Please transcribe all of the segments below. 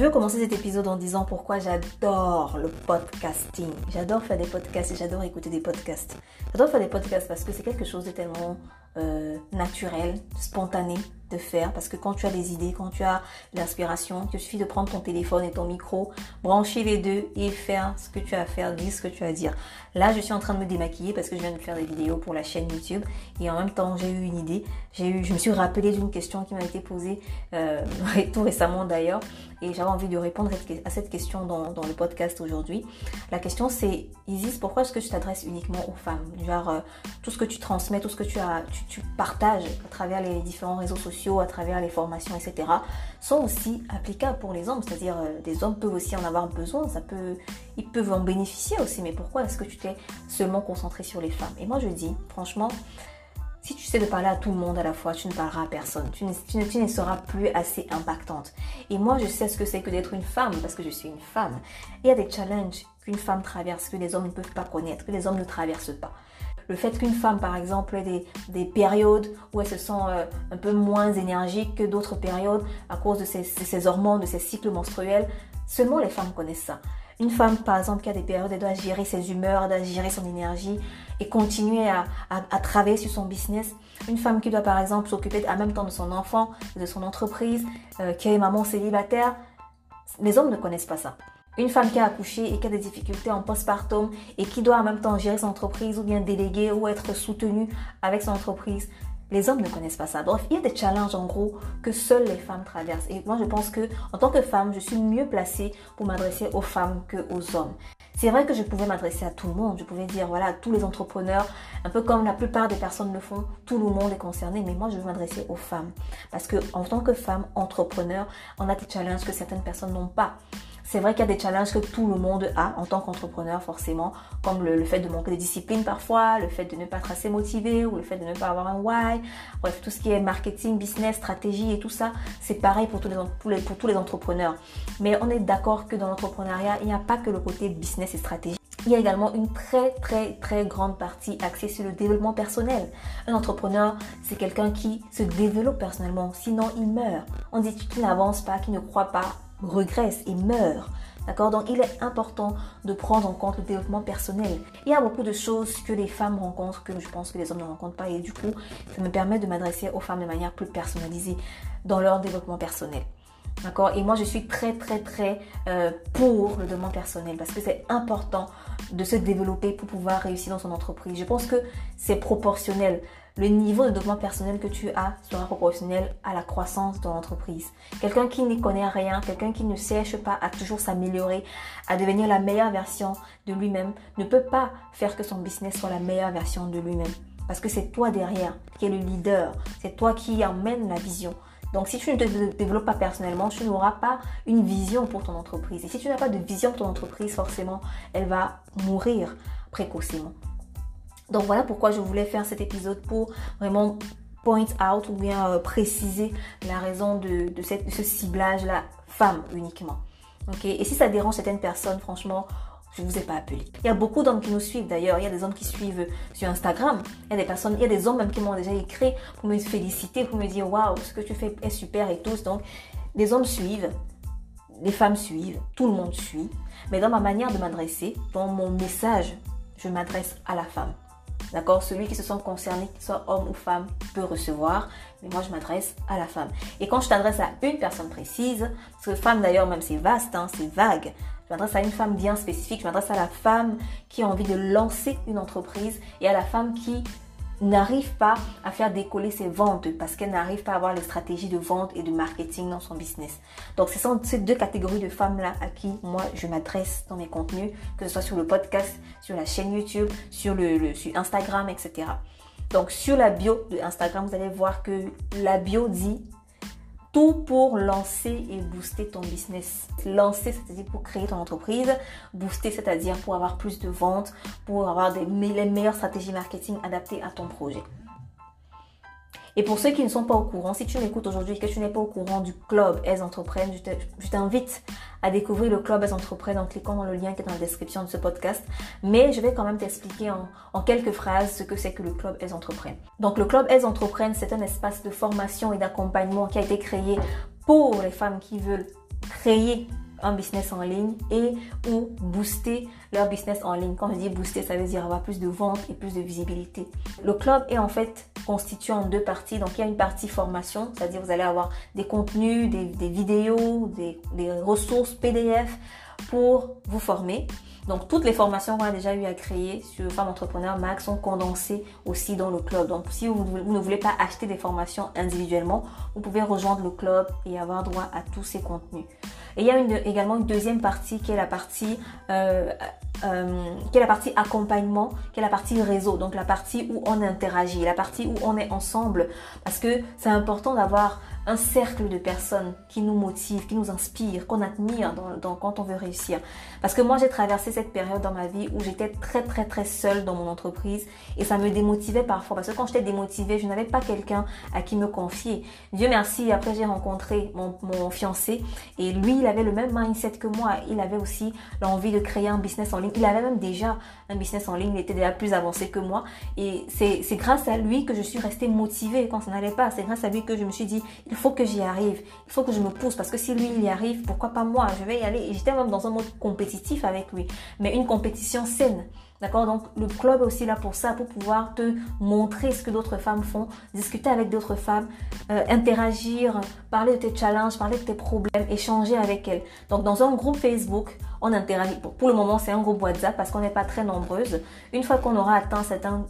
Je veux commencer cet épisode en disant pourquoi j'adore le podcasting. J'adore faire des podcasts et j'adore écouter des podcasts. J'adore faire des podcasts parce que c'est quelque chose de tellement euh, naturel, spontané de faire. Parce que quand tu as des idées, quand tu as l'inspiration, il suffit de prendre ton téléphone et ton micro, brancher les deux et faire ce que tu as à faire, dire ce que tu as à dire. Là, je suis en train de me démaquiller parce que je viens de faire des vidéos pour la chaîne YouTube. Et en même temps, j'ai eu une idée. Eu, je me suis rappelé d'une question qui m'a été posée euh, tout récemment d'ailleurs. Et j'avais envie de répondre à cette question dans, le podcast aujourd'hui. La question c'est, Isis, pourquoi est-ce que tu t'adresses uniquement aux femmes? Genre, euh, tout ce que tu transmets, tout ce que tu, as, partages à travers les différents réseaux sociaux, à travers les formations, etc., sont aussi applicables pour les hommes. C'est-à-dire, euh, des hommes peuvent aussi en avoir besoin, ça peut, ils peuvent en bénéficier aussi. Mais pourquoi est-ce que tu t'es seulement concentré sur les femmes? Et moi, je dis, franchement, si tu sais de parler à tout le monde à la fois, tu ne parleras à personne. Tu ne, tu ne, seras plus assez impactante. Et moi, je sais ce que c'est que d'être une femme, parce que je suis une femme. Il y a des challenges qu'une femme traverse, que les hommes ne peuvent pas connaître, que les hommes ne traversent pas. Le fait qu'une femme, par exemple, ait des, des, périodes où elle se sent euh, un peu moins énergique que d'autres périodes à cause de ses, de ses hormones, de ses cycles menstruels, seulement les femmes connaissent ça. Une femme, par exemple, qui a des périodes, elle doit gérer ses humeurs, elle doit gérer son énergie et continuer à, travailler sur son business. Une femme qui doit, par exemple, s'occuper en même temps de son enfant, de son entreprise, euh, qui est maman célibataire, les hommes ne connaissent pas ça. Une femme qui a accouché et qui a des difficultés en postpartum et qui doit en même temps gérer son entreprise ou bien déléguer ou être soutenue avec son entreprise, les hommes ne connaissent pas ça. Bref, il y a des challenges en gros que seules les femmes traversent. Et moi, je pense que en tant que femme, je suis mieux placée pour m'adresser aux femmes que aux hommes. C'est vrai que je pouvais m'adresser à tout le monde. Je pouvais dire, voilà, à tous les entrepreneurs, un peu comme la plupart des personnes le font, tout le monde est concerné. Mais moi, je veux m'adresser aux femmes. Parce que en tant que femme entrepreneur, on a des challenges que certaines personnes n'ont pas. C'est vrai qu'il y a des challenges que tout le monde a en tant qu'entrepreneur forcément, comme le, fait de manquer de discipline parfois, le fait de ne pas être assez motivé ou le fait de ne pas avoir un why. Bref, tout ce qui est marketing, business, stratégie et tout ça, c'est pareil pour tous, les, pour tous les entrepreneurs. Mais on est d'accord que dans l'entrepreneuriat, il n'y a pas que le côté business et stratégie. Il y a également une très très très grande partie axée sur le développement personnel. Un entrepreneur, c'est quelqu'un qui se développe personnellement, sinon il meurt. On dit qu'il n'avance pas, qu'il ne croit pas regresse et meurt. D'accord? Donc il est important de prendre en compte le développement personnel. Il y a beaucoup de choses que les femmes rencontrent que je pense que les hommes ne rencontrent pas et du coup ça me permet de m'adresser aux femmes de manière plus personnalisée dans leur développement personnel. D'accord? Et moi je suis très très très euh, pour le développement personnel parce que c'est important de se développer pour pouvoir réussir dans son entreprise. Je pense que c'est proportionnel le niveau de développement personnel que tu as sera proportionnel à la croissance de ton entreprise. Quelqu'un qui n'y connaît rien, quelqu'un qui ne cherche pas à toujours s'améliorer, à devenir la meilleure version de lui-même, ne peut pas faire que son business soit la meilleure version de lui-même. Parce que c'est toi derrière qui es le leader, c'est toi qui emmène la vision. Donc si tu ne te développes pas personnellement, tu n'auras pas une vision pour ton entreprise. Et si tu n'as pas de vision pour ton entreprise, forcément, elle va mourir précocement. Donc voilà pourquoi je voulais faire cet épisode pour vraiment point out ou bien euh, préciser la raison de, ce ciblage-là, femme uniquement. Ok? Et si ça dérange certaines personnes, franchement, je ne vous ai pas appelé. Il y a beaucoup d'hommes qui nous suivent d'ailleurs. Il y a des hommes qui suivent sur Instagram. Il y a des personnes, il y a des hommes même qui m'ont déjà écrit pour me féliciter, pour me dire waouh, ce que tu fais est super et tout. Donc, les hommes suivent, les femmes suivent, tout le monde suit. Mais dans ma manière de m'adresser, dans mon message, je m'adresse à la femme. D'accord? Celui qui se sent concerné, qu'il soit homme ou femme, peut recevoir. Mais moi, je m'adresse à la femme. Et quand je t'adresse à une personne précise, parce que femme d'ailleurs, même c'est vaste, hein, c'est vague. Je m'adresse à une femme bien spécifique. Je m'adresse à la femme qui a envie de lancer une entreprise et à la femme qui n'arrive pas à faire décoller ses ventes parce qu'elle n'arrive pas à avoir les stratégies de vente et de marketing dans son business. Donc, ce sont ces deux catégories de femmes-là à qui moi je m'adresse dans mes contenus, que ce soit sur le podcast, sur la chaîne YouTube, sur, le, sur Instagram, etc. Donc, sur la bio de Instagram, vous allez voir que la bio dit tout pour lancer et booster ton business. Lancer, c'est-à-dire pour créer ton entreprise. Booster, c'est-à-dire pour avoir plus de ventes, pour avoir des, les meilleures stratégies marketing adaptées à ton projet. Et pour ceux qui ne sont pas au courant, si tu m'écoutes aujourd'hui et que tu n'es pas au courant du club Elles Entreprennent, je t'invite à découvrir le club Elles Entreprennent en cliquant dans le lien qui est dans la description de ce podcast. Mais je vais quand même t'expliquer en, quelques phrases ce que c'est que le club Elles Entreprennent. Donc le club Elles Entreprennent, c'est un espace de formation et d'accompagnement qui a été créé pour les femmes qui veulent créer un business en ligne et ou booster leur business en ligne. Quand je dis booster, ça veut dire avoir plus de ventes et plus de visibilité. Le club est en fait constitué en deux parties. Donc il y a une partie formation, c'est-à-dire vous allez avoir des contenus, des, vidéos, des, des ressources PDF pour vous former. Donc toutes les formations qu'on a déjà eu à créer sur Femmes Entrepreneurs Max sont condensées aussi dans le club. Donc si vous, ne voulez pas acheter des formations individuellement, vous pouvez rejoindre le club et avoir droit à tous ces contenus. Et il y a également une deuxième partie qui est la partie euh, euh, qui est la partie accompagnement, qui est la partie réseau, donc la partie où on interagit, la partie où on est ensemble, parce que c'est important d'avoir un cercle de personnes qui nous motivent, qui nous inspirent, qu'on admire dans, quand on veut réussir. Parce que moi, j'ai traversé cette période dans ma vie où j'étais très, très, très seule dans mon entreprise et ça me démotivait parfois. Parce que quand j'étais démotivée, je n'avais pas quelqu'un à qui me confier. Dieu merci, après j'ai rencontré mon, mon fiancé et lui, il avait le même mindset que moi. Il avait aussi l'envie de créer un business en ligne. Il avait même déjà un business en ligne, il était déjà plus avancé que moi. Et c'est grâce à lui que je suis restée motivée quand ça n'allait pas. C'est grâce à lui que je me suis dit, il faut que j'y arrive. Il faut que je me pousse parce que si lui il y arrive, pourquoi pas moi? Je vais y aller. Et j'étais même dans un mode compétitif avec lui, mais une compétition saine. D'accord Donc le club est aussi là pour ça, pour pouvoir te montrer ce que d'autres femmes font, discuter avec d'autres femmes, euh, interagir, parler de tes challenges, parler de tes problèmes, échanger avec elles. Donc dans un groupe Facebook, on interagit. Pour, le moment, c'est un groupe WhatsApp parce qu'on n'est pas très nombreuses. Une fois qu'on aura atteint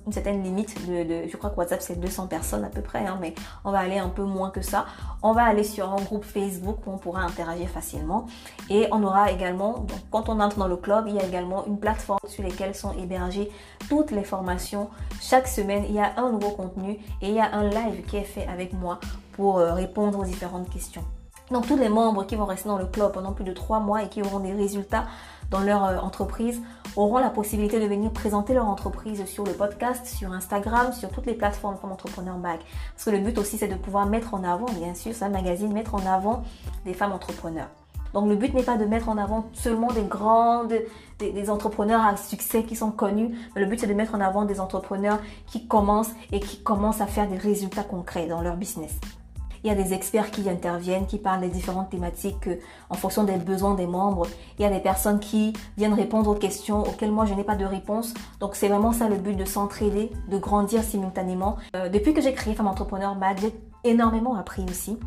une certaine limite de, je crois que WhatsApp c'est 200 personnes à peu près, hein, mais on va aller un peu moins que ça. On va aller sur un groupe Facebook où on pourra interagir facilement. Et on aura également, donc, quand on entre dans le club, il y a également une plateforme sur laquelle sont hébergées toutes les formations. Chaque semaine, il y a un nouveau contenu et il y a un live qui est fait avec moi pour euh, répondre aux différentes questions. Donc tous les membres qui vont rester dans le club pendant plus de trois mois et qui auront des résultats dans leur euh, entreprise auront la possibilité de venir présenter leur entreprise sur le podcast, sur Instagram, sur toutes les plateformes comme Entrepreneur Mag. Parce que le but aussi c'est de pouvoir mettre en avant, bien sûr, c'est un magazine, mettre en avant des femmes entrepreneurs. Donc le but n'est pas de mettre en avant seulement des grandes, des, entrepreneurs à succès qui sont connus, mais le but c'est de mettre en avant des entrepreneurs qui commencent et qui commencent à faire des résultats concrets dans leur business. Il y a des experts qui interviennent, qui parlent des différentes thématiques euh, en fonction des besoins des membres. Il y a des personnes qui viennent répondre aux questions auxquelles moi je n'ai pas de réponse. Donc c'est vraiment ça le but de s'entraider, de grandir simultanément. Euh, depuis que j'ai créé Femme Entrepreneur Mag, j'ai énormément appris aussi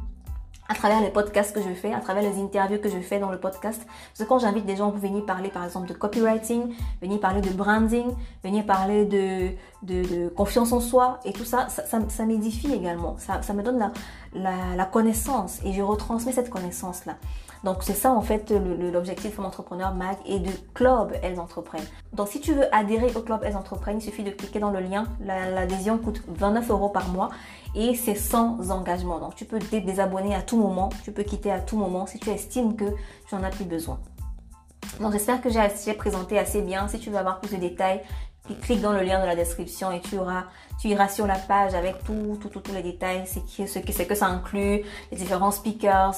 à travers les podcasts que je fais, à travers les interviews que je fais dans le podcast. Parce que quand j'invite des gens pour venir parler par exemple de copywriting, venir parler de branding, venir parler de, de, confiance en soi et tout ça, ça, ça, m'édifie également. Ça, ça, me donne la, la, la connaissance et je retransmets cette connaissance-là. Donc c'est ça en fait l'objectif de Entrepreneur Mag et de Club Elles Entreprennent. Donc si tu veux adhérer au Club Elles Entreprennent, il suffit de cliquer dans le lien. L'adhésion coûte 29 euros par mois et c'est sans engagement. Donc tu peux te désabonner à tout moment, tu peux quitter à tout moment si tu estimes que tu n'en as plus besoin. Donc j'espère que j'ai présenté assez bien. Si tu veux avoir plus de détails, clique dans le lien de la description et tu auras, tu iras sur la page avec tout, tout, tous les détails, c'est ce que que ça inclut, les différents speakers,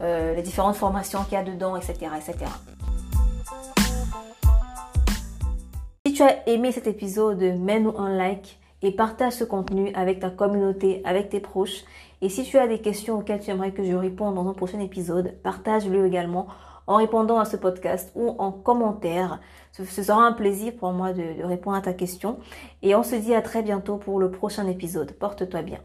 euh, les différentes formations qu'il y a dedans, etc., etc. Si tu as aimé cet épisode, mets-nous un like et partage ce contenu avec ta communauté, avec tes proches. Et si tu as des questions auxquelles tu aimerais que je réponde dans un prochain épisode, partage-le également en répondant à ce podcast ou en commentaire. Ce, sera un plaisir pour moi de répondre à ta question. Et on se dit à très bientôt pour le prochain épisode. Porte-toi bien.